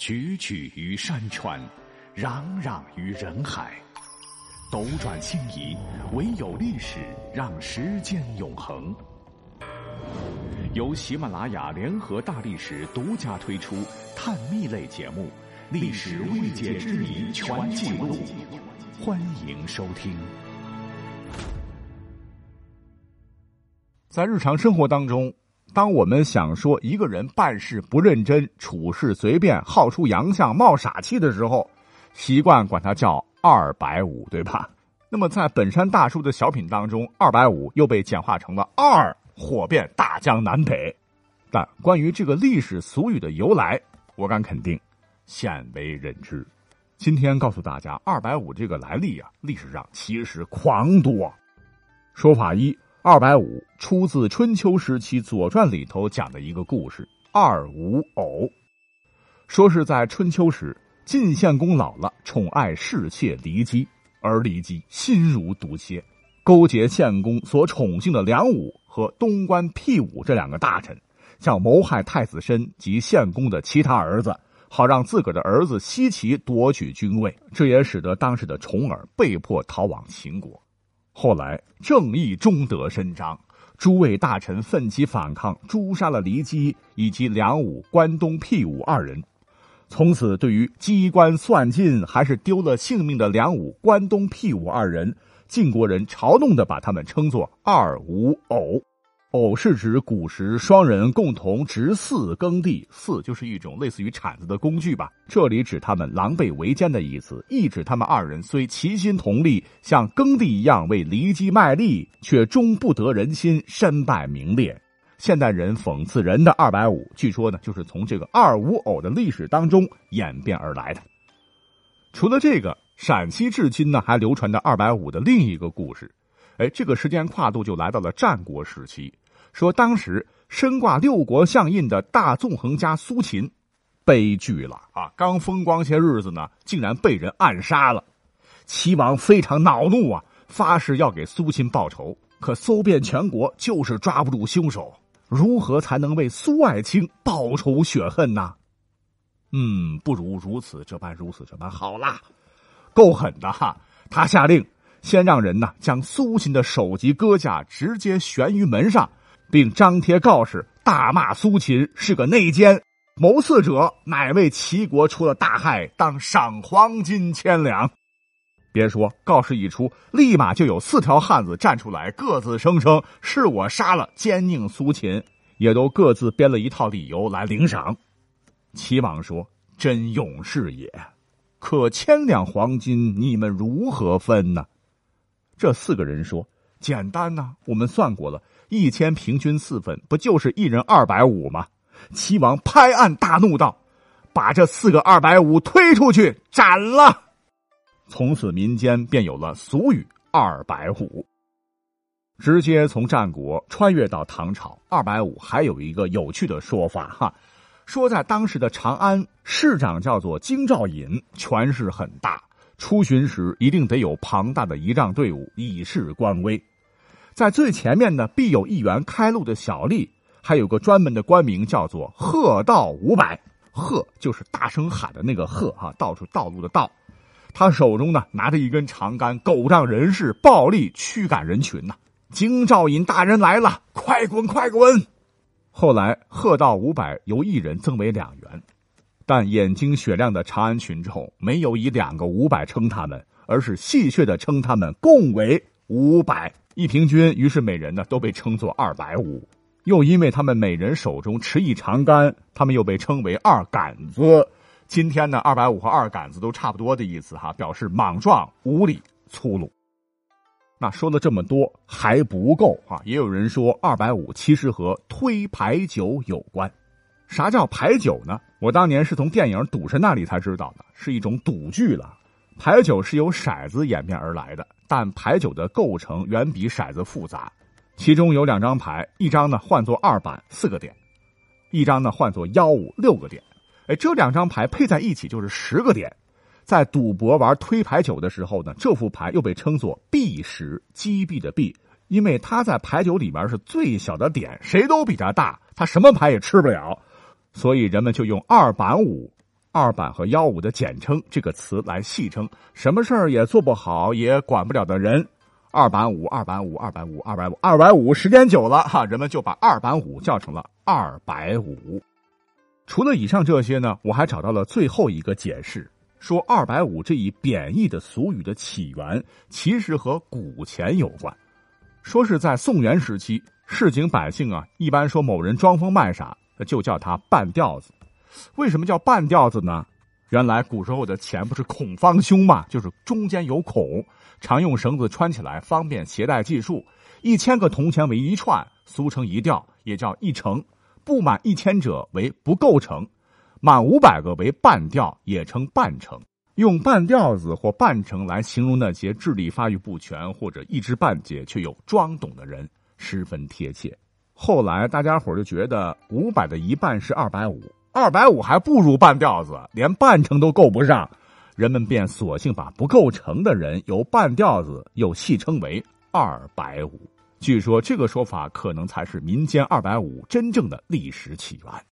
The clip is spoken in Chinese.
踽踽于山川，攘攘于人海，斗转星移，唯有历史让时间永恒。由喜马拉雅联合大历史独家推出探秘类节目《历史未解之谜全记录》，欢迎收听。在日常生活当中。当我们想说一个人办事不认真、处事随便、好出洋相、冒傻气的时候，习惯管他叫“二百五”，对吧？那么在本山大叔的小品当中，“二百五”又被简化成了“二”，火遍大江南北。但关于这个历史俗语的由来，我敢肯定，鲜为人知。今天告诉大家，“二百五”这个来历啊，历史上其实狂多。说法一。二百五出自春秋时期《左传》里头讲的一个故事“二五偶”，说是在春秋时，晋献公老了，宠爱侍妾骊姬，而骊姬心如毒蝎，勾结献公所宠幸的梁武和东关辟武这两个大臣，想谋害太子申及献公的其他儿子，好让自个儿的儿子西岐夺取君位。这也使得当时的重耳被迫逃往秦国。后来正义终得伸张，诸位大臣奋起反抗，诛杀了骊姬以及梁武、关东辟武二人。从此，对于机关算尽还是丢了性命的梁武、关东辟武二人，晋国人嘲弄的把他们称作“二五偶”。偶是指古时双人共同执四耕地，四就是一种类似于铲子的工具吧。这里指他们狼狈为奸的意思，意指他们二人虽齐心同力，像耕地一样为犁机卖力，却终不得人心，身败名裂。现代人讽刺人的二百五，据说呢就是从这个二五偶的历史当中演变而来的。除了这个，陕西至今呢还流传着二百五的另一个故事。哎，这个时间跨度就来到了战国时期。说当时身挂六国相印的大纵横家苏秦，悲剧了啊！刚风光些日子呢，竟然被人暗杀了。齐王非常恼怒啊，发誓要给苏秦报仇。可搜遍全国，就是抓不住凶手。如何才能为苏爱卿报仇雪恨呢？嗯，不如如此这般，如此这般。好啦，够狠的哈！他下令。先让人呢将苏秦的首级割下，直接悬于门上，并张贴告示，大骂苏秦是个内奸，谋刺者乃为齐国出了大害，当赏黄金千两。别说告示一出，立马就有四条汉子站出来，各自声称是我杀了奸佞苏秦，也都各自编了一套理由来领赏。齐王说：“真勇士也，可千两黄金，你们如何分呢？”这四个人说：“简单呐，我们算过了，一千平均四分，不就是一人二百五吗？”齐王拍案大怒道：“把这四个二百五推出去斩了！”从此民间便有了俗语“二百五”。直接从战国穿越到唐朝，二百五还有一个有趣的说法哈，说在当时的长安，市长叫做京兆尹，权势很大。出巡时一定得有庞大的仪仗队伍以示官威，在最前面呢必有一员开路的小吏，还有个专门的官名叫做喝道五百，喝就是大声喊的那个喝哈，到处道路的道。他手中呢拿着一根长杆，狗仗人势，暴力驱赶人群呐。京兆尹大人来了，快滚快滚！后来喝道五百由一人增为两员。但眼睛雪亮的长安群众没有以两个五百称他们，而是戏谑的称他们共为五百一平均，于是每人呢都被称作二百五。又因为他们每人手中持一长杆，他们又被称为二杆子。今天呢，二百五和二杆子都差不多的意思哈，表示莽撞、无理、粗鲁。那说了这么多还不够啊，也有人说二百五其实和推牌九有关。啥叫牌九呢？我当年是从电影《赌神》那里才知道的，是一种赌具了。牌九是由骰子演变而来的，但牌九的构成远比骰子复杂。其中有两张牌，一张呢换作二板四个点，一张呢换作幺五六个点。哎，这两张牌配在一起就是十个点。在赌博玩推牌九的时候呢，这副牌又被称作币石，击毙的币，因为它在牌九里面是最小的点，谁都比它大，它什么牌也吃不了。所以人们就用二板五二板和幺五的简称这个词来戏称什么事儿也做不好也管不了的人。二板五，二板五，二板五，二百五，二百五，时间久了哈，人们就把二板五叫成了二百五。除了以上这些呢，我还找到了最后一个解释，说二百五这一贬义的俗语的起源其实和古钱有关。说是在宋元时期，市井百姓啊，一般说某人装疯卖傻，就叫他半吊子。为什么叫半吊子呢？原来古时候的钱不是孔方兄嘛，就是中间有孔，常用绳子穿起来，方便携带计数。一千个铜钱为一串，俗称一吊，也叫一成。不满一千者为不构成，满五百个为半吊，也称半成。用半吊子或半成来形容那些智力发育不全或者一知半解却又装懂的人，十分贴切。后来大家伙就觉得五百的一半是二百五，二百五还不如半吊子，连半成都够不上，人们便索性把不构成的人由半吊子又戏称为二百五。据说这个说法可能才是民间二百五真正的历史起源。